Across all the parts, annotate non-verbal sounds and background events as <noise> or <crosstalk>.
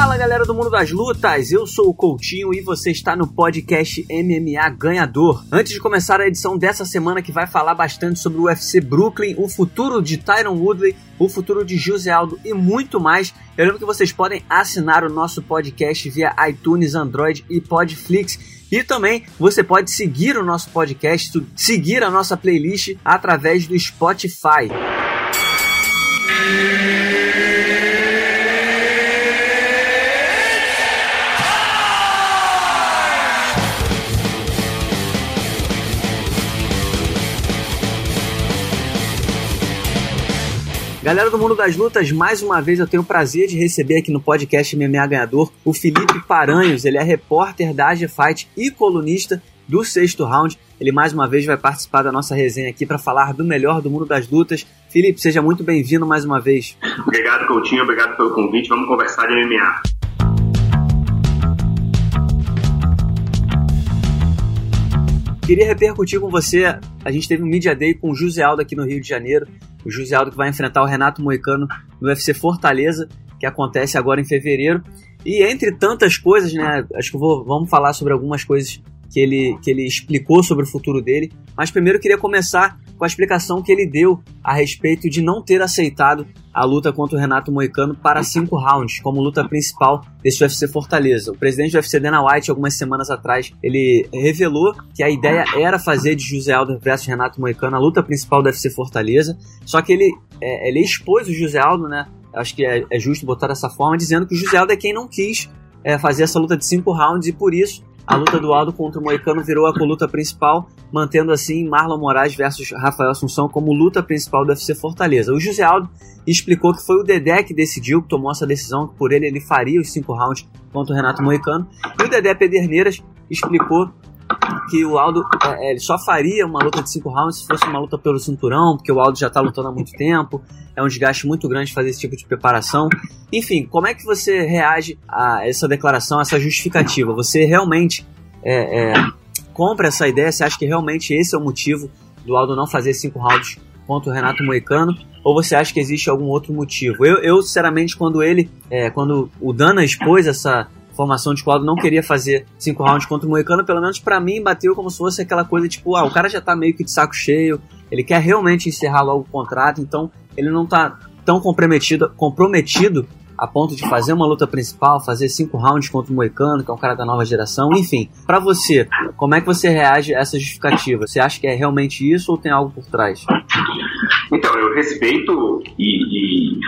Fala galera do mundo das lutas, eu sou o Coutinho e você está no podcast MMA Ganhador. Antes de começar a edição dessa semana que vai falar bastante sobre o UFC Brooklyn, o futuro de Tyron Woodley, o futuro de José Aldo e muito mais, eu lembro que vocês podem assinar o nosso podcast via iTunes, Android e Podflix. E também você pode seguir o nosso podcast, seguir a nossa playlist através do Spotify. Galera do mundo das lutas, mais uma vez eu tenho o prazer de receber aqui no podcast MMA Ganhador o Felipe Paranhos. Ele é repórter da AG Fight e colunista do sexto round. Ele mais uma vez vai participar da nossa resenha aqui para falar do melhor do mundo das lutas. Felipe, seja muito bem-vindo mais uma vez. Obrigado, Coutinho. Obrigado pelo convite. Vamos conversar de MMA. Queria repercutir com você. A gente teve um Media Day com o José Aldo aqui no Rio de Janeiro. O José Aldo que vai enfrentar o Renato Moicano no UFC Fortaleza, que acontece agora em fevereiro. E entre tantas coisas, né? Acho que vou, vamos falar sobre algumas coisas que ele, que ele explicou sobre o futuro dele. Mas primeiro eu queria começar com a explicação que ele deu a respeito de não ter aceitado a luta contra o Renato Moicano para cinco rounds, como luta principal desse UFC Fortaleza. O presidente do UFC, Dana White, algumas semanas atrás, ele revelou que a ideia era fazer de José Aldo versus Renato Moicano a luta principal do UFC Fortaleza, só que ele, é, ele expôs o José Aldo, né? Acho que é, é justo botar dessa forma, dizendo que o José Aldo é quem não quis é, fazer essa luta de cinco rounds e por isso a luta do Aldo contra o Moicano virou a luta principal, mantendo assim Marlon Moraes versus Rafael Assunção como luta principal do UFC Fortaleza. O José Aldo explicou que foi o Dedé que decidiu, que tomou essa decisão, que por ele ele faria os cinco rounds contra o Renato Moicano. E o Dedé Pederneiras explicou que o Aldo é, é, ele só faria uma luta de cinco rounds se fosse uma luta pelo cinturão, porque o Aldo já está lutando há muito tempo, é um desgaste muito grande fazer esse tipo de preparação. Enfim, como é que você reage a essa declaração, a essa justificativa? Você realmente é, é, compra essa ideia? Você acha que realmente esse é o motivo do Aldo não fazer cinco rounds contra o Renato Moicano? Ou você acha que existe algum outro motivo? Eu, eu sinceramente, quando ele, é, quando o Dana expôs essa formação de quadro não queria fazer cinco rounds contra o Moicano, pelo menos para mim bateu como se fosse aquela coisa tipo, ah, o cara já tá meio que de saco cheio, ele quer realmente encerrar logo o contrato, então ele não tá tão comprometido, comprometido a ponto de fazer uma luta principal, fazer cinco rounds contra o Moicano, que é um cara da nova geração, enfim. Para você, como é que você reage a essa justificativa? Você acha que é realmente isso ou tem algo por trás? Então, eu respeito e, e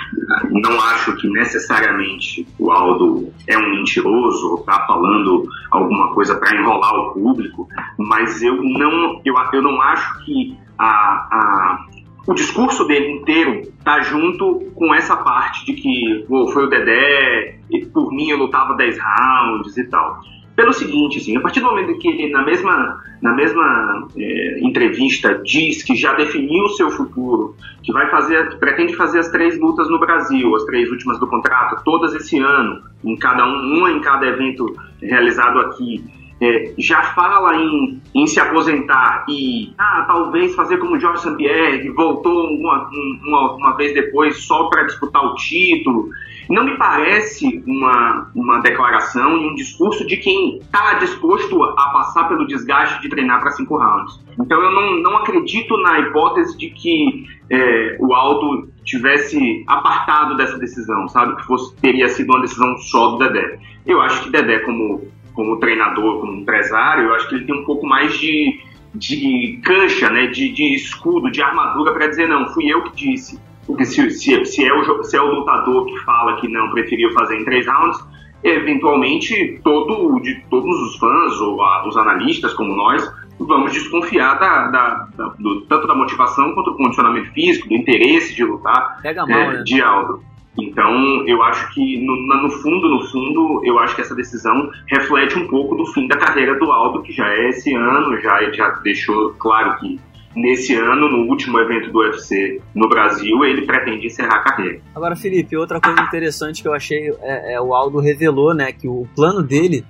não acho que necessariamente o Aldo é um mentiroso ou tá falando alguma coisa para enrolar o público, mas eu não, eu, eu não acho que a, a o discurso dele inteiro tá junto com essa parte de que pô, foi o Dedé, e por mim eu lutava 10 rounds e tal. Pelo seguinte, assim, a partir do momento que ele, na mesma, na mesma é, entrevista, diz que já definiu o seu futuro, que vai fazer, que pretende fazer as três lutas no Brasil, as três últimas do contrato, todas esse ano, em cada um, uma em cada evento realizado aqui, é, já fala em, em, se aposentar e ah, talvez fazer como Jorge St-Pierre, que voltou uma, uma, uma, vez depois só para disputar o título. Não me parece uma, uma declaração e um discurso de quem está disposto a passar pelo desgaste de treinar para cinco rounds. Então eu não, não acredito na hipótese de que é, o Aldo tivesse apartado dessa decisão, sabe? Que fosse, teria sido uma decisão só do Dedé. Eu acho que Dedé, como como treinador, como empresário, eu acho que ele tem um pouco mais de, de cancha, né, de, de escudo, de armadura para dizer, não, fui eu que disse. Porque se, se, se, é o, se é o lutador que fala que não preferiu fazer em três rounds, eventualmente todo, de todos os fãs ou a, os analistas como nós vamos desconfiar da, da, da do, tanto da motivação quanto do condicionamento físico, do interesse de lutar Pega mal, é, né? de Aldo. Então, eu acho que, no, no, fundo, no fundo, eu acho que essa decisão reflete um pouco do fim da carreira do Aldo, que já é esse ano, já, já deixou claro que nesse ano, no último evento do UFC no Brasil, ele pretende encerrar a carreira. Agora, Felipe, outra coisa interessante que eu achei é, é o Aldo revelou, né, que o plano dele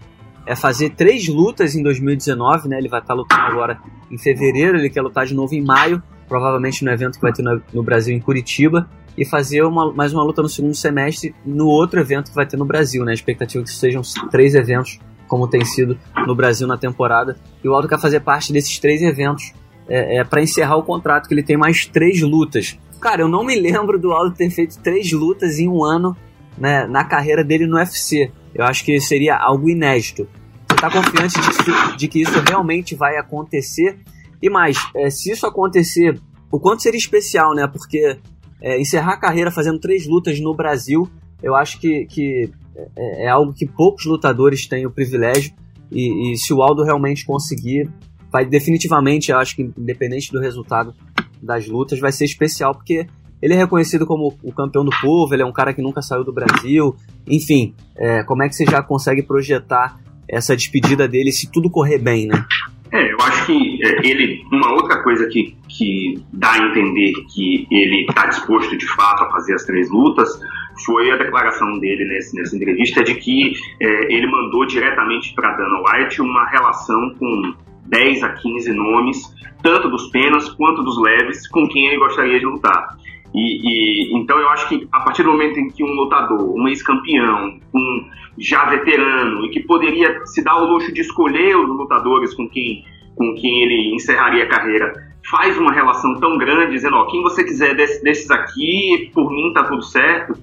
é fazer três lutas em 2019, né? Ele vai estar lutando agora em fevereiro, ele quer lutar de novo em maio provavelmente no evento que vai ter no, no Brasil, em Curitiba. E fazer uma, mais uma luta no segundo semestre no outro evento que vai ter no Brasil, né? A expectativa é que sejam três eventos, como tem sido no Brasil na temporada. E o Aldo quer fazer parte desses três eventos é, é para encerrar o contrato, que ele tem mais três lutas. Cara, eu não me lembro do Aldo ter feito três lutas em um ano né, na carreira dele no UFC. Eu acho que seria algo inédito. Você está confiante de, de, que isso realmente vai acontecer? E mais, é, se isso acontecer, o quanto seria especial, né? Porque é, encerrar a carreira fazendo três lutas no Brasil, eu acho que, que é, é algo que poucos lutadores têm o privilégio. E, e, se o Aldo realmente conseguir, vai definitivamente, eu acho que independente do resultado das lutas, vai ser especial, porque ele é reconhecido como o campeão do povo, ele é um cara que nunca saiu do Brasil. Enfim, é, como é que você já consegue projetar essa despedida dele se tudo correr bem, né? É, eu acho que é, ele. Uma outra coisa que, que dá a entender que ele está disposto de fato a fazer as três lutas foi a declaração dele nesse, nessa entrevista de que é, ele mandou diretamente para Dana White uma relação com 10 a 15 nomes, tanto dos penas quanto dos leves, com quem ele gostaria de lutar. E, e, então eu acho que a partir do momento em que um lutador, um ex-campeão, um já veterano e que poderia se dar o luxo de escolher os lutadores com quem, com quem ele encerraria a carreira, faz uma relação tão grande, dizendo, ó, quem você quiser desse, desses aqui, por mim tá tudo certo.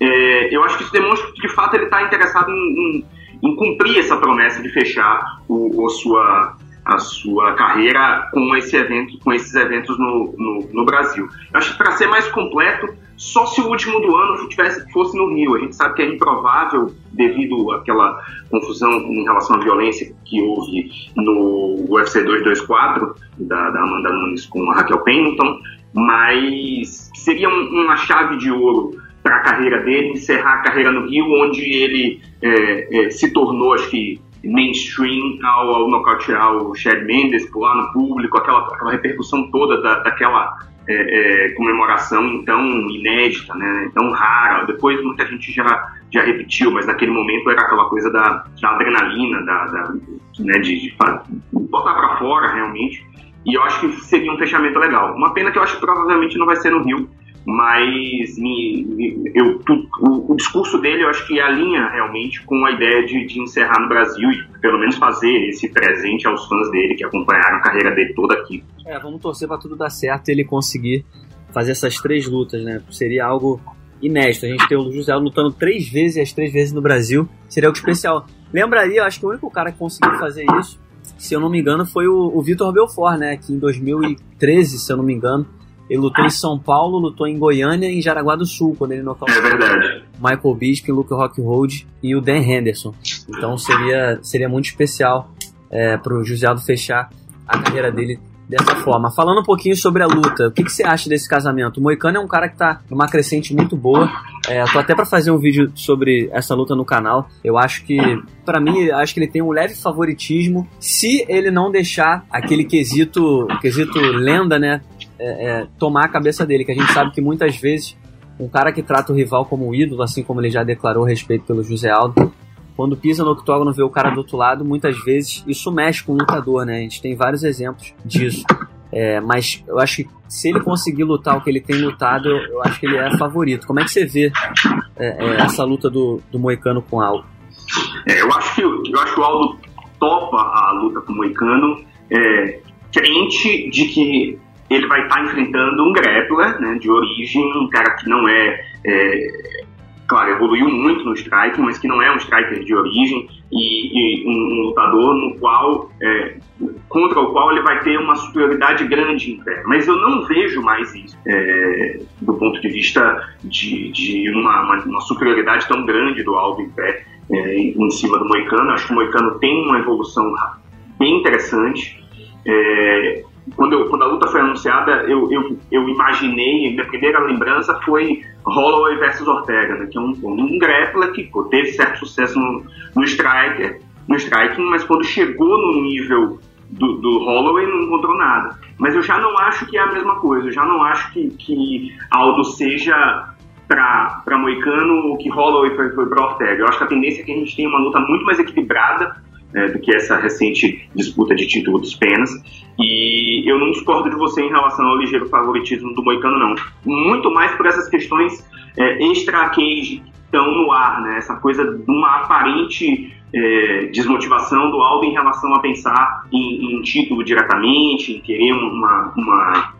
É, eu acho que isso demonstra que de fato ele está interessado em, em, em, cumprir essa promessa de fechar o, a sua a sua carreira com esse evento, com esses eventos no, no, no Brasil. Eu acho que para ser mais completo, só se o último do ano tivesse, fosse no Rio. A gente sabe que é improvável devido àquela confusão em relação à violência que houve no UFC 224 da, da Amanda Nunes com a Raquel Pennington, mas seria um, uma chave de ouro para a carreira dele, encerrar a carreira no Rio, onde ele é, é, se tornou, acho que mainstream ao, ao nocautear o Chad Mendes, pular no público, aquela, aquela repercussão toda da, daquela é, é, comemoração então inédita, né, tão rara. Depois muita gente já, já repetiu, mas naquele momento era aquela coisa da, da adrenalina, da, da né, de, de botar para fora realmente. E eu acho que seria um fechamento legal. Uma pena que eu acho que provavelmente não vai ser no Rio, mas eu, o, o, discurso dele eu acho que alinha realmente com a ideia de, de, encerrar no Brasil e pelo menos fazer esse presente aos fãs dele que acompanharam a carreira dele toda aqui. É, vamos torcer para tudo dar certo e ele conseguir fazer essas três lutas, né? Seria algo inédito. A gente ter o José lutando três vezes e as três vezes no Brasil seria algo especial. Lembraria, eu acho que o único cara que conseguiu fazer isso, se eu não me engano, foi o, o Vitor Belfort, né? Que em 2013, se eu não me engano, ele lutou em São Paulo, lutou em Goiânia e em Jaraguá do Sul, quando ele nocauteou é verdade. Michael Bisping, Luke Rockhold e o Dan Henderson. Então seria, seria muito especial é, para o José Aldo fechar a carreira dele dessa forma. Falando um pouquinho sobre a luta, o que, que você acha desse casamento? O Moicano é um cara que tá numa crescente muito boa. É, tô até para fazer um vídeo sobre essa luta no canal. Eu acho que, para mim, acho que ele tem um leve favoritismo se ele não deixar aquele quesito, quesito lenda, né, é, é, tomar a cabeça dele, que a gente sabe que muitas vezes um cara que trata o rival como ídolo, assim como ele já declarou respeito pelo José Aldo, quando pisa no octógono vê o cara do outro lado, muitas vezes isso mexe com o lutador, né? A gente tem vários exemplos disso. É, mas eu acho que se ele conseguir lutar o que ele tem lutado, eu, eu acho que ele é favorito. Como é que você vê é, é, essa luta do, do Moicano com o Aldo? É, eu, acho que, eu acho que o Aldo topa a luta com o Moicano, é, crente de que ele vai estar tá enfrentando um grappler né, de origem, um cara que não é, é, claro, evoluiu muito no striking, mas que não é um striker de origem e, e um, um, lutador no qual é, contra o qual ele vai ter uma superioridade grande em pé. Mas eu não vejo mais isso é, do ponto de vista de, de uma, uma, uma, superioridade tão grande do Aldo em pé é, em cima do Moicano. Acho que o Moicano tem uma evolução bem interessante. É, quando, eu, quando a luta foi anunciada, eu, eu, eu imaginei, minha primeira lembrança foi Holloway versus Ortega, né, que é um, um grappler que pô, teve certo sucesso no, no striker, no striking, mas quando chegou no nível do, do, Holloway não encontrou nada. Mas eu já não acho que é a mesma coisa, eu já não acho que, que Aldo seja para Moicano o que Holloway foi, foi para Ortega. Eu acho que a tendência é que a gente tenha uma luta muito mais equilibrada é, do que essa recente disputa de título dos penas. E eu não discordo de você em relação ao ligeiro favoritismo do Moicano, não. Muito mais por essas questões é, extra-cage que estão no ar, né? Essa coisa de uma aparente é, desmotivação do Aldo em relação a pensar em, em título diretamente, em querer uma, uma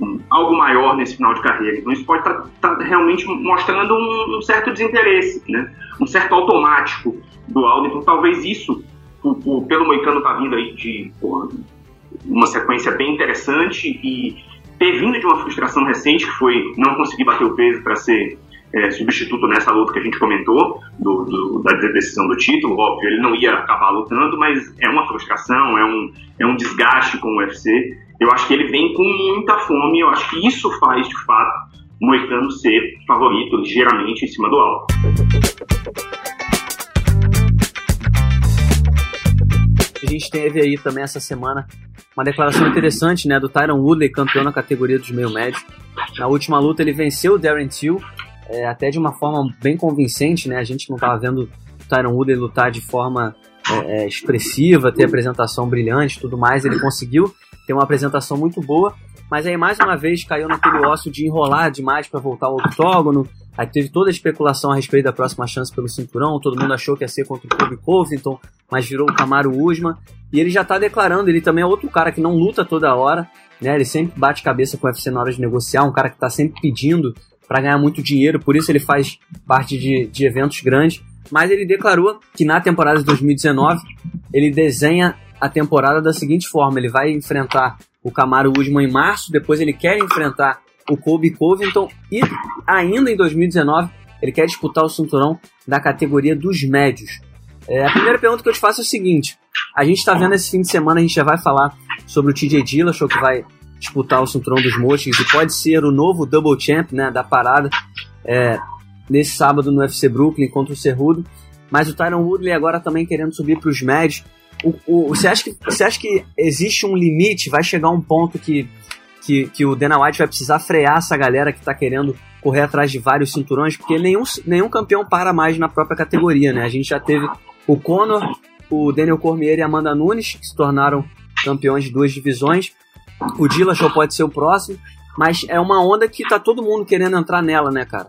um, algo maior nesse final de carreira. Então isso pode estar tá, tá realmente mostrando um, um, certo desinteresse, né? um certo automático do Aldo. Então talvez isso, o, o, pelo Moicano tá vindo aí de porra, uma sequência bem interessante e ter vindo de uma frustração recente que foi não conseguir bater o peso para ser é, substituto nessa luta que a gente comentou, do, do, da decisão do título, óbvio, ele não ia acabar lutando, mas é uma frustração, é um, é um desgaste com o UFC. Eu acho que ele vem com muita fome, eu acho que isso faz, de fato, Moicano ser favorito ligeiramente em cima do alto. A gente teve aí também essa semana uma declaração interessante né, do Tyron Woodley, campeão na categoria dos meio médios. Na última luta ele venceu o Darren Till, é, até de uma forma bem convincente, né? A gente não estava vendo o Tyron Woodley lutar de forma é, é, expressiva, ter apresentação brilhante tudo mais. Ele conseguiu ter uma apresentação muito boa, mas aí mais uma vez caiu naquele osso de enrolar demais para voltar ao octógono. Aí teve toda a especulação a respeito da próxima chance pelo cinturão. Todo mundo achou que ia ser contra o Kobe Covington, mas virou o Camaro Usman. E ele já está declarando, ele também é outro cara que não luta toda hora, né? Ele sempre bate cabeça com o UFC na hora de negociar, um cara que está sempre pedindo para ganhar muito dinheiro, por isso ele faz parte de, de eventos grandes. Mas ele declarou que na temporada de 2019 ele desenha a temporada da seguinte forma: ele vai enfrentar o Camaro Usman em março, depois ele quer enfrentar o Kobe Covington e ainda em 2019 ele quer disputar o cinturão da categoria dos médios. É, a primeira pergunta que eu te faço é o seguinte: a gente está vendo esse fim de semana, a gente já vai falar sobre o TJ Dillashaw que vai disputar o cinturão dos Mostics e pode ser o novo double champ né, da parada é, nesse sábado no UFC Brooklyn contra o Cerrudo. Mas o Tyron Woodley agora também querendo subir para os médios. O, o, você, acha que, você acha que existe um limite? Vai chegar um ponto que, que, que o Dana White vai precisar frear essa galera que está querendo correr atrás de vários cinturões? Porque nenhum, nenhum campeão para mais na própria categoria, né? A gente já teve o Conor, o Daniel Cormier e a Amanda Nunes, que se tornaram campeões de duas divisões. O Dillashaw pode ser o próximo, mas é uma onda que tá todo mundo querendo entrar nela, né, cara?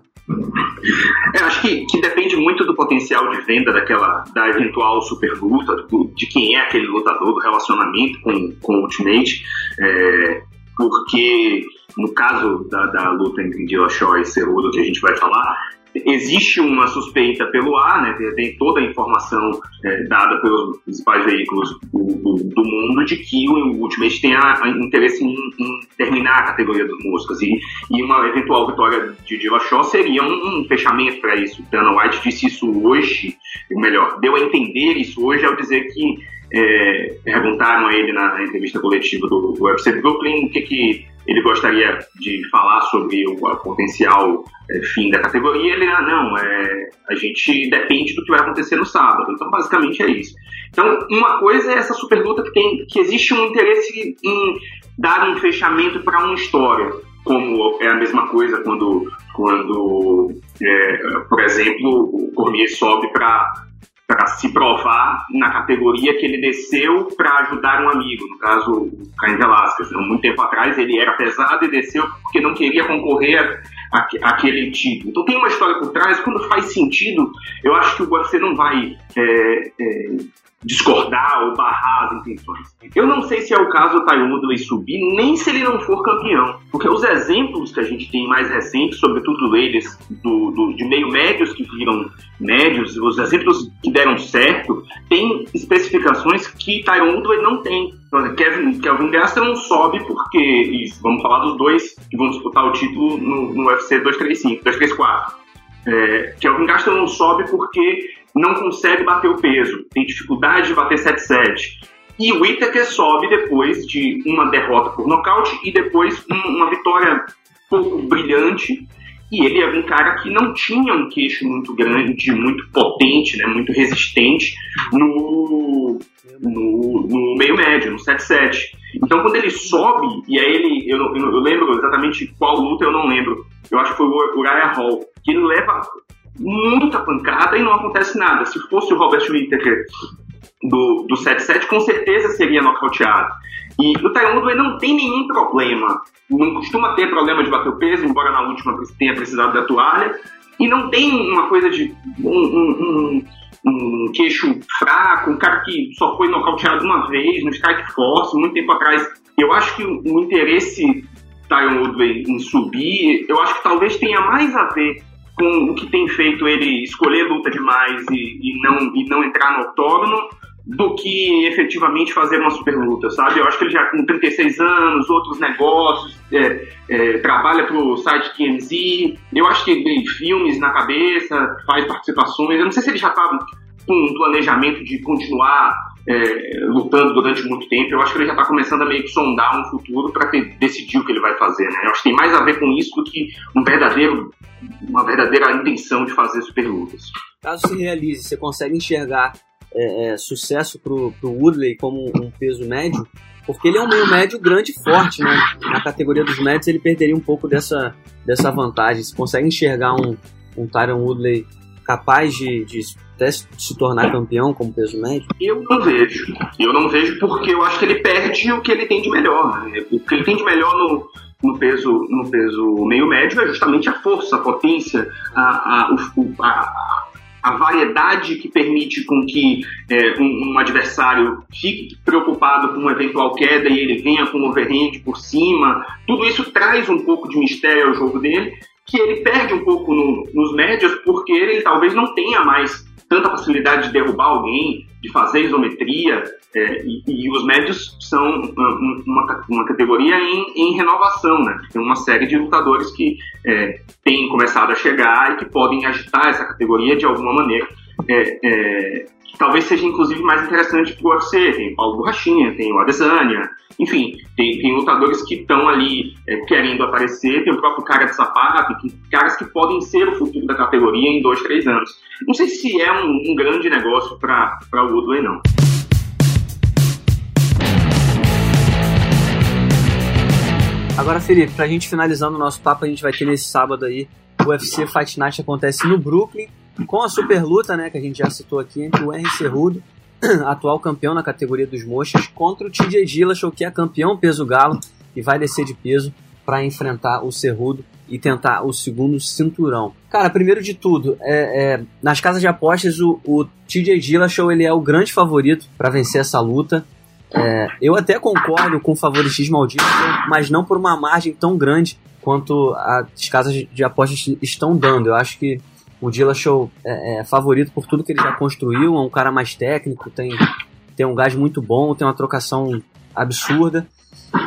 Eu acho que, que, depende muito do potencial de venda daquela da eventual super luta, do, de quem é aquele lutador, do relacionamento com, com o Ultimate, é, porque no caso da, da luta entre Dillashaw e Cerudo que a gente vai falar, existe uma suspeita pelo ar, né, tem toda a informação é, dada pelos principais veículos do, do, do, mundo de que o Ultimate tem a, a interesse em, em, terminar a categoria dos músicas e, e uma eventual vitória de Dillashaw seria um, um fechamento para isso. Dana White disse isso hoje, ou melhor, deu a entender isso hoje ao dizer que é, perguntaram a ele na entrevista coletiva do, do UFC Brooklyn o que, que ele gostaria de falar sobre o potencial fim da categoria. Ele, ah, não, é, a gente depende do que vai acontecer no sábado. Então, basicamente é isso. Então, uma coisa é essa super luta que tem, que existe um interesse em dar um fechamento para uma história, como é a mesma coisa quando, quando é, por exemplo, o Cormier sobe para para se provar na categoria que ele desceu para ajudar um amigo, no caso o Caim Velasquez. Então, muito tempo atrás ele era pesado e desceu porque não queria concorrer àquele título. Então tem uma história por trás, quando faz sentido, eu acho que o UFC não vai é, é, discordar ou barrar as intenções. Eu não sei se é o caso do Tyron Woodley subir, nem se ele não for campeão, porque os exemplos que a gente tem mais recentes, sobretudo eles do, do, de meio médios que viram médios, os exemplos que deram certo, tem especificações que Tyron Woodley não tem. Então, Kevin, Kelvin Gastelum sobe porque, e vamos falar dos dois que vão disputar o título no, no UFC 235, 234. É, Kelvin Gastelum sobe porque não consegue bater o peso, tem dificuldade de bater 7-7. E o Whittaker sobe depois de uma derrota por nocaute e depois um, uma vitória pouco brilhante. E ele é um cara que não tinha um queixo muito grande, muito potente, né, muito resistente no, no, no meio médio, no 7-7. Então quando ele sobe, e aí ele, eu, eu, eu, lembro exatamente qual luta, eu não lembro, eu acho que foi o Uriah Hall, que ele leva muita pancada e não acontece nada. Se fosse o Robert Whittaker do, do 7-7, com certeza seria nocauteado. E o Woodley não tem nenhum problema, não costuma ter problema de bater o peso, embora na última tenha precisado da toalha, e não tem uma coisa de um, um, um, um queixo fraco, um cara que só foi nocauteado uma vez no Strike Force, muito tempo atrás. Eu acho que o interesse Tyron Woodley em subir, eu acho que talvez tenha mais a ver com o que tem feito ele escolher luta demais e, e não, e não entrar no octógono do que efetivamente fazer uma super luta, sabe? Eu acho que ele já com 36 anos, outros negócios, é, é, trabalha pro site TMZ, eu acho que ele tem filmes na cabeça, faz participações, eu não sei se ele já tá com um planejamento de continuar é, lutando durante muito tempo, eu acho que ele já está começando a meio que sondar um futuro para decidir o que ele vai fazer, né? Eu acho que tem mais a ver com isso do que um verdadeiro, uma verdadeira intenção de fazer super lutas. Caso se realize, você consegue enxergar é, é, sucesso pro, pro Woodley como um peso médio, porque ele é um meio médio grande e forte, né? Na categoria dos médios ele perderia um pouco dessa, dessa vantagem. Você consegue enxergar um, um Tyron Woodley capaz de, de até se tornar campeão como peso médio? Eu não vejo. Eu não vejo porque eu acho que ele perde o que ele tem de melhor. Né? O que ele tem de melhor no, no peso, no peso meio médio é justamente a força, a potência, a, a, a, a variedade que permite com que é, um, um, adversário fique preocupado com uma eventual queda e ele venha com overhand por cima, tudo isso traz um pouco de mistério ao jogo dele, que ele perde um pouco no, nos médios porque ele talvez não tenha mais tanta facilidade de derrubar alguém, de fazer isometria, é, e, e, os médios são uma, uma categoria em, em, renovação, né? Tem uma série de lutadores que é, têm começado a chegar e que podem agitar essa categoria de alguma maneira. É, é talvez seja inclusive mais interessante para o UFC. Tem Paulo Borrachinha, tem o Adesanya, enfim, tem, tem lutadores que estão ali é, querendo aparecer, tem o próprio cara de sapato, tem caras que podem ser o futuro da categoria em dois, três anos. Não sei se é um, um grande negócio para o Woodley, não. Agora, Felipe, pra gente finalizando o nosso papo, a gente vai ter nesse sábado aí o UFC Fight Night acontece no Brooklyn, com a super luta, né, que a gente já citou aqui, entre o Henry Cerrudo, <clears throat> atual campeão na categoria dos mochas, contra o TJ Dillashaw, que é campeão peso galo e vai descer de peso para enfrentar o Cerrudo e tentar o segundo cinturão. Cara, primeiro de tudo, é, é, nas casas de apostas, o, o TJ Dillashaw ele é o grande favorito para vencer essa luta. É, eu até concordo com o favoritismo ao Dillashaw, mas não por uma margem tão grande quanto as casas de apostas estão dando. Eu acho que o Dillashaw é, é favorito por tudo que ele já construiu, é um cara mais técnico, tem, tem um gás muito bom, tem uma trocação absurda.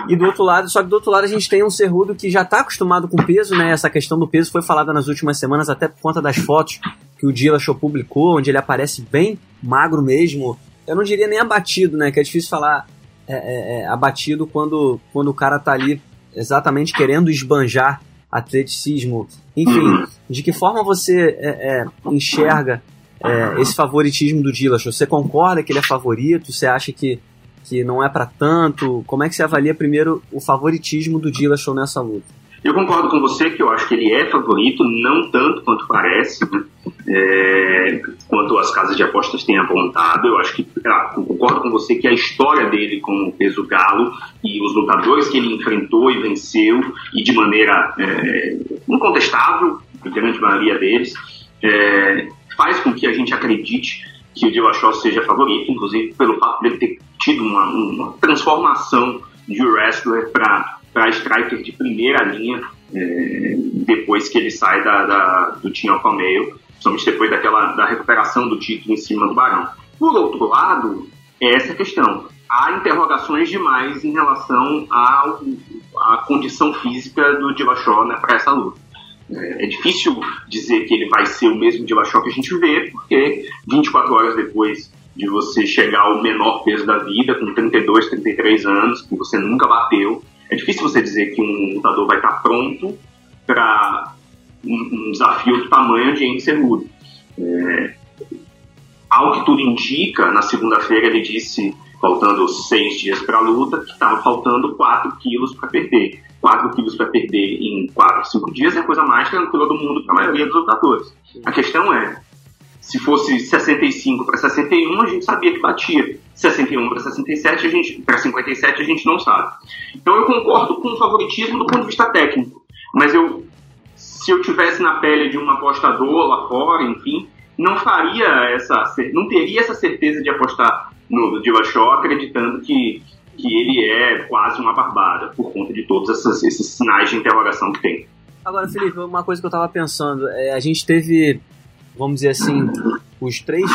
E do outro lado, só que do outro lado a gente tem um Cerrudo que já está acostumado com peso, né? Essa questão do peso foi falada nas últimas semanas, até por conta das fotos que o Dillashaw publicou, onde ele aparece bem magro mesmo, eu não diria nem abatido, né? Que é difícil falar é, é, é, abatido quando, quando o cara tá ali exatamente querendo esbanjar atleticismo. Enfim, de que forma você é, é, enxerga é, esse favoritismo do Dillashaw? Você concorda que ele é favorito? Você acha que, que não é para tanto? Como é que você avalia primeiro o favoritismo do Dillashaw nessa luta? Eu concordo com você que eu acho que ele é favorito, não tanto quanto parece, né? é, quanto as casas de apostas têm apontado. Eu acho que ah, eu concordo com você que a história dele como peso galo e os lutadores que ele enfrentou e venceu e de maneira é, incontestável, a grande maioria deles, é, faz com que a gente acredite que o Dillashaw seja favorito, inclusive pelo fato dele ter tido uma, uma transformação de wrestler para para striker de primeira linha é, depois que ele sai da, da do Alpha Male, principalmente depois daquela da recuperação do título em cima do Barão. Por outro lado, é essa questão. Há interrogações demais em relação à, à condição física do Dillashaw né, para essa luta. É, é difícil dizer que ele vai ser o mesmo Dillashaw que a gente vê, porque 24 horas depois de você chegar ao menor peso da vida, com 32, 33 anos, que você nunca bateu, é difícil você dizer que um lutador vai estar pronto para um, um, desafio do tamanho de Henry Cerudo. É, ao que tudo indica, na segunda-feira ele disse, faltando seis dias para a luta, que estava faltando 4 quilos para perder. 4 quilos para perder em 4, 5 dias é a coisa mais tranquila do mundo para a maioria dos lutadores. A questão é, Se fosse 65 para 61, a gente sabia que batia. 61 para 67, a gente para 57 a gente não sabe. Então eu concordo com o favoritismo do ponto de vista técnico, mas eu se eu tivesse na pele de um apostador lá fora, enfim, não faria essa, não teria essa certeza de apostar no Dillashaw acreditando que que ele é quase uma barbada por conta de todos essas, esses sinais de interrogação que tem. Agora, Felipe, uma coisa que eu estava pensando, é, a gente teve, vamos dizer assim, os três,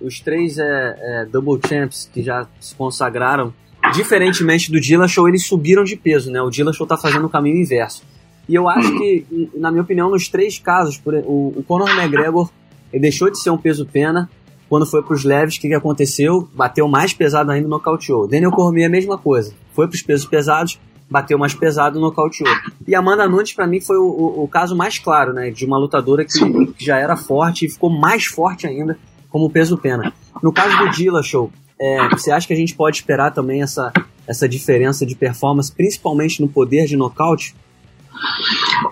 os três é, é, double champs que já se consagraram, diferentemente do Dillashaw, eles subiram de peso, né? O Dillashaw está fazendo o caminho inverso. E eu acho que, na minha opinião, nos três casos, o, o Conor McGregor ele deixou de ser um peso pena, quando foi para os leves, o que, que aconteceu? Bateu mais pesado ainda, nocauteou. Daniel Cormier, a mesma coisa. Foi para os pesos pesados, bateu mais pesado, nocauteou. E Amanda Nunes, para mim, foi o, o, o, caso mais claro, né? De uma lutadora que, que, já era forte e ficou mais forte ainda como peso pena. No caso do Dillashaw, é, você acha que a gente pode esperar também essa, essa diferença de performance, principalmente no poder de nocaute?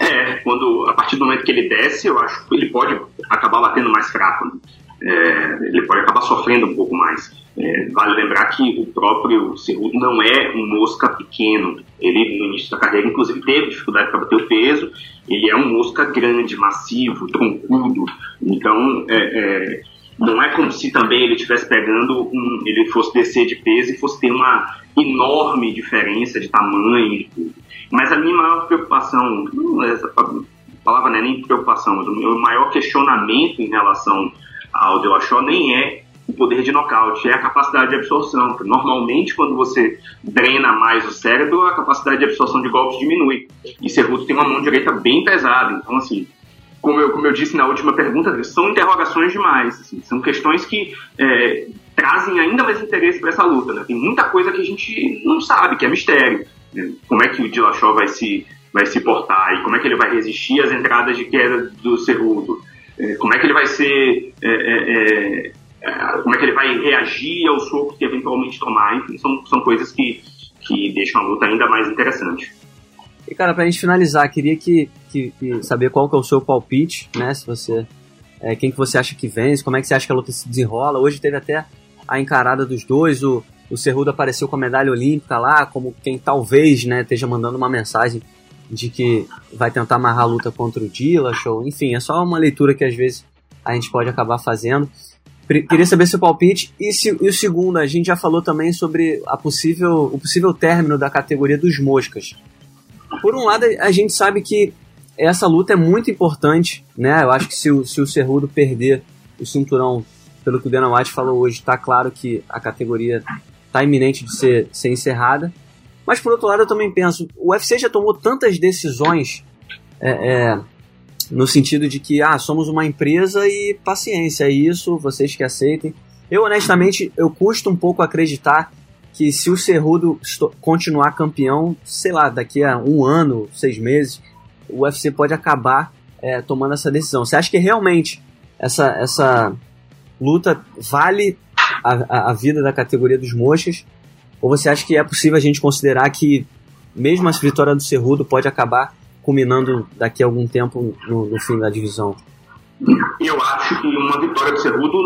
É, quando, a partir do momento que ele desce, eu acho que ele pode acabar batendo mais fraco. Né? É, ele pode acabar sofrendo um pouco mais. É, vale lembrar que o próprio Cerrudo não é um mosca pequeno. Ele, no início da carreira, inclusive, teve dificuldade para bater o peso. Ele é um mosca grande, massivo, troncudo. Então, é, é, não é como se também ele estivesse pegando, um, ele fosse descer de peso e fosse ter uma enorme diferença de tamanho. Mas a minha maior preocupação, não é essa palavra não é nem preocupação, mas o meu maior questionamento em relação ao Dillashaw nem é o poder de nocaute, é a capacidade de absorção. Normalmente, quando você drena mais o cérebro, a capacidade de absorção de golpes diminui. E Cerruto tem uma mão direita bem pesada. Então, assim, como eu, como eu disse na última pergunta, são interrogações demais. Assim, são questões que é, trazem ainda mais interesse para essa luta. Né? Tem muita coisa que a gente não sabe, que é mistério. Né? Como é que o Dillashaw vai se, vai se portar e como é que ele vai resistir às entradas de queda do Cerruto como é que ele vai ser, é, é, é, como é que ele vai reagir ao soco que eventualmente tomar, enfim, são, são coisas que, que deixam a luta ainda mais interessante. E cara, pra gente finalizar, queria que, que, que saber qual que é o seu palpite, né? Se você. É, quem que você acha que vence, como é que você acha que a luta se desenrola. Hoje teve até a encarada dos dois, o, o Cerrudo apareceu com a medalha olímpica lá, como quem talvez né, esteja mandando uma mensagem de que vai tentar amarrar a luta contra o Dillashaw, enfim, é só uma leitura que às vezes a gente pode acabar fazendo. Queria saber seu palpite. E, se, e o segundo, a gente já falou também sobre a possível, o possível término da categoria dos moscas. Por um lado, a gente sabe que essa luta é muito importante, né? Eu acho que se o, se o Cerrudo perder o cinturão, pelo que o Dana White falou hoje, está claro que a categoria está iminente de ser, ser encerrada. Mas por outro lado, eu também penso, o UFC já tomou tantas decisões é, é, no sentido de que, ah, somos uma empresa e paciência, é isso, vocês que aceitem. Eu, honestamente, eu custo um pouco acreditar que se o Cerrudo continuar campeão, sei lá, daqui a um ano, seis meses, o UFC pode acabar é, tomando essa decisão. Você acha que realmente essa, essa luta vale a, a, vida da categoria dos mochas? Ou você acha que é possível a gente considerar que mesmo a vitória do Cerrudo pode acabar culminando daqui a algum tempo no, no fim da divisão? Eu acho que uma vitória do Cerrudo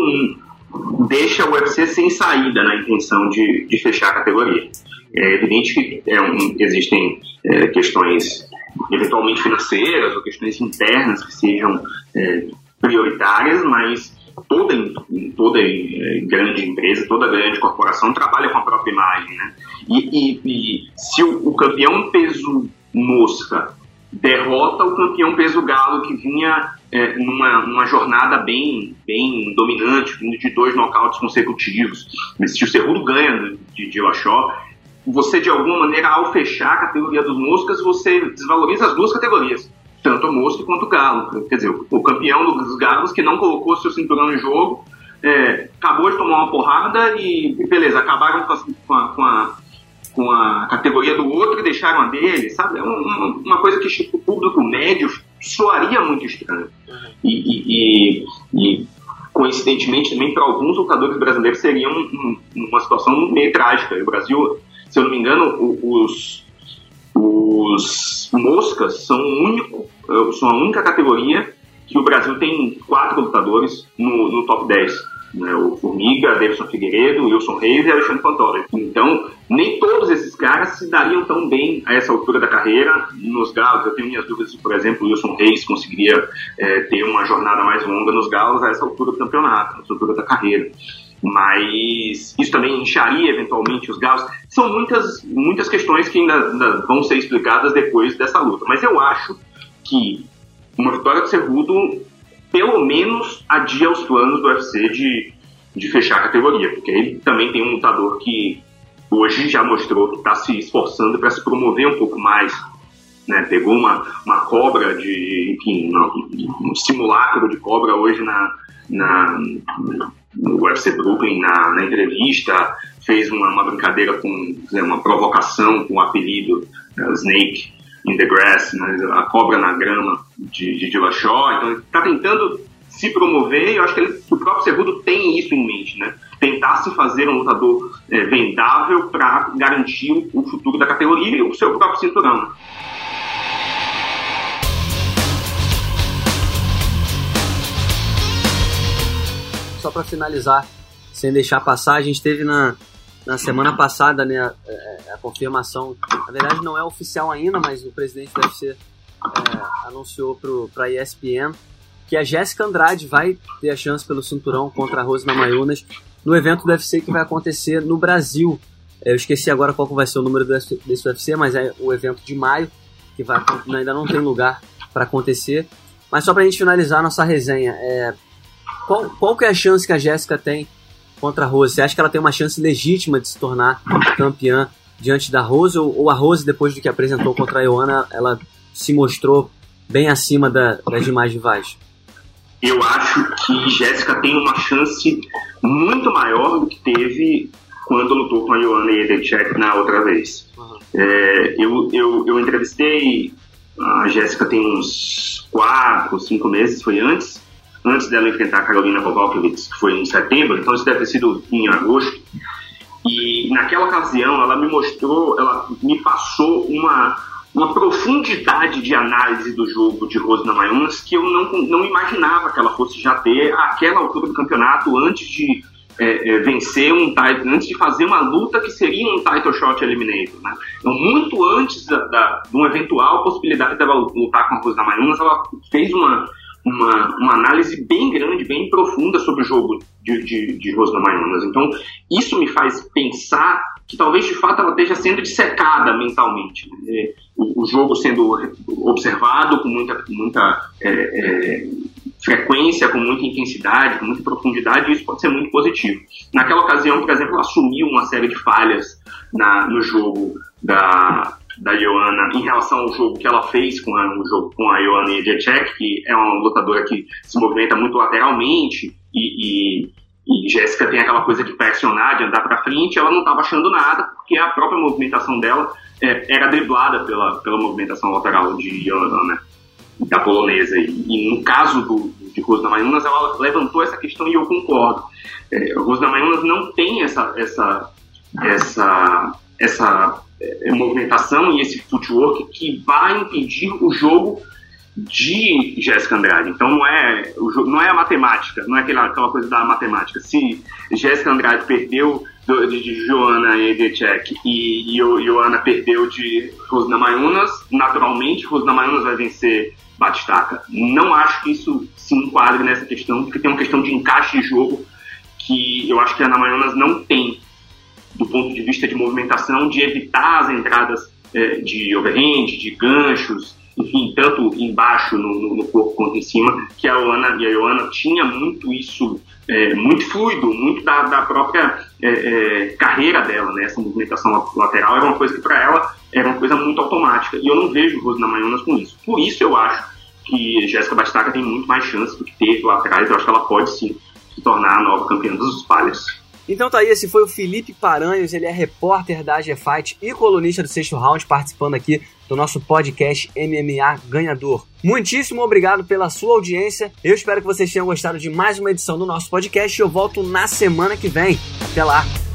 deixa o UFC sem saída na intenção de, de fechar a categoria. É evidente que é um, existem é, questões eventualmente financeiras ou questões internas que sejam é, prioritárias, mas toda, toda grande empresa, toda grande corporação trabalha com a própria imagem, né? E, e, e se o, o, campeão peso mosca derrota o campeão peso galo que vinha é, numa, numa jornada bem, bem dominante, vindo de dois nocautes consecutivos, se o Cerrudo ganha de, de você de alguma maneira ao fechar a categoria dos moscas, você desvaloriza as duas categorias tanto o Mosca quanto o Galo. Quer dizer, o campeão dos Galos que não colocou seu cinturão em jogo, é, acabou de tomar uma porrada e, beleza, acabaram com a, com a, com a categoria do outro e deixaram a dele, sabe? É uma, uma coisa que tipo, o público médio soaria muito estranho. E, e, e, e coincidentemente, também para alguns lutadores brasileiros seria um, um, uma situação meio trágica. O Brasil, se eu não me engano, os, os moscas são, único, são a única categoria que o Brasil tem quatro lutadores no, no top 10 né, o Formiga, Davidson Figueiredo, Wilson Reis e Alexandre Pantoja. Então, nem todos esses caras se dariam tão bem a essa altura da carreira nos galos. Eu tenho minhas dúvidas se, por exemplo, o Wilson Reis conseguiria é, ter uma jornada mais longa nos galos a essa altura do campeonato, a essa altura da carreira. Mas isso também incharia eventualmente os galos. São muitas, muitas questões que ainda, ainda vão ser explicadas depois dessa luta. Mas eu acho que uma vitória do Cerrudo pelo menos adia os planos do UFC de, de fechar a categoria, porque ele também tem um lutador que hoje já mostrou que está se esforçando para se promover um pouco mais. Né? Pegou uma, uma cobra de, enfim, um simulacro de cobra hoje na, na, no UFC Brooklyn, na, na entrevista, fez uma, uma brincadeira com né, uma provocação com o apelido uh, Snake in the Grass, né, a cobra na grama de, de Dillashaw. Então ele está tentando se promover e eu acho que, ele, o próprio Segundo tem isso em mente, né? Tentar se fazer um lutador é, vendável para garantir o futuro da categoria e o seu próprio cinturão. Só para finalizar, sem deixar passar, a gente teve na, na semana passada, né, a, é, é, a, confirmação, na verdade não é oficial ainda, mas o presidente do UFC é, anunciou para a ESPN que a Jéssica Andrade vai ter a chance pelo cinturão contra a Rose Namayunas no evento do UFC que vai acontecer no Brasil. É, eu esqueci agora qual vai ser o número desse UFC, mas é o evento de maio, que vai, ainda não tem lugar para acontecer. Mas só para a gente finalizar nossa resenha, é, qual, qual que é a chance que a Jéssica tem contra a Rose? Você acha que ela tem uma chance legítima de se tornar campeã diante da Rose? Ou, ou a Rose, depois do que apresentou contra a Ioana, ela se mostrou bem acima da, das demais rivais? Eu acho que Jéssica tem uma chance muito maior do que teve quando lutou com a Ioana Jedrzejczyk na outra vez. Uhum. É, eu, eu, eu entrevistei a Jéssica tem uns quatro, cinco meses, foi antes, antes dela enfrentar a Carolina Kowalkiewicz, que foi em setembro, então isso deve ter sido em agosto. E naquela ocasião ela me mostrou, ela me passou uma, uma profundidade de análise do jogo de Rose Namajunas que eu não, não imaginava que ela fosse já ter àquela altura do campeonato antes de é, é, vencer um title, antes de fazer uma luta que seria um title shot eliminator. Né? Então, muito antes da, da, de uma eventual possibilidade dela lutar com a Rose Namajunas, ela fez uma uma, uma análise bem grande, bem profunda sobre o jogo de, de, de Rosna Então, isso me faz pensar que talvez de fato ela esteja sendo dissecada mentalmente. Né? O, o, jogo sendo observado com muita, muita é, é, frequência, com muita intensidade, com muita profundidade, e isso pode ser muito positivo. Naquela ocasião, por exemplo, ela assumiu uma série de falhas na, no jogo da, da Joana em relação ao jogo que ela fez com a, o jogo com a Joana Jacek, que é uma lutadora que se movimenta muito lateralmente e, e, e Jéssica tem aquela coisa de pressionar, de andar para frente, ela não estava achando nada porque a própria movimentação dela é, era driblada pela, pela movimentação lateral de Joana, né? da polonesa. E, e, no caso do, de Rosna Mayunas, ela levantou essa questão e eu concordo. É, Rosna Mayunas não tem essa, essa, essa, essa é, movimentação e esse footwork que vai impedir o jogo de Jéssica Andrade. Então não é, o jogo, não é a matemática, não é aquela, aquela coisa da matemática. Se Jéssica Andrade perdeu de, de Joana Edechek e, e Joana perdeu de Rosna Mayunas, naturalmente Rosna Mayunas vai vencer Batistaca. Não acho que isso se enquadre nessa questão, porque tem uma questão de encaixe de jogo que eu acho que a Ana Mayunas não tem do ponto de vista de movimentação, de evitar as entradas é, de overhand, de ganchos, enfim, tanto embaixo no, no, corpo quanto em cima, que a Joana, e a Joana tinha muito isso, é, muito fluido, muito da, da própria é, é carreira dela, né? Essa movimentação lateral era uma coisa que para ela era uma coisa muito automática, e eu não vejo Rosana Maionas com isso. Por isso eu acho que Jéssica Bastaca tem muito mais chance do que teve lá atrás, eu acho que ela pode sim se tornar a nova campeã dos Palhas. Então tá aí, esse foi o Felipe Paranhos, ele é repórter da AG Fight e colunista do Sexto Round, participando aqui do nosso podcast MMA Ganhador. Muitíssimo obrigado pela sua audiência. Eu espero que vocês tenham gostado de mais uma edição do nosso podcast e eu volto na semana que vem. Até lá!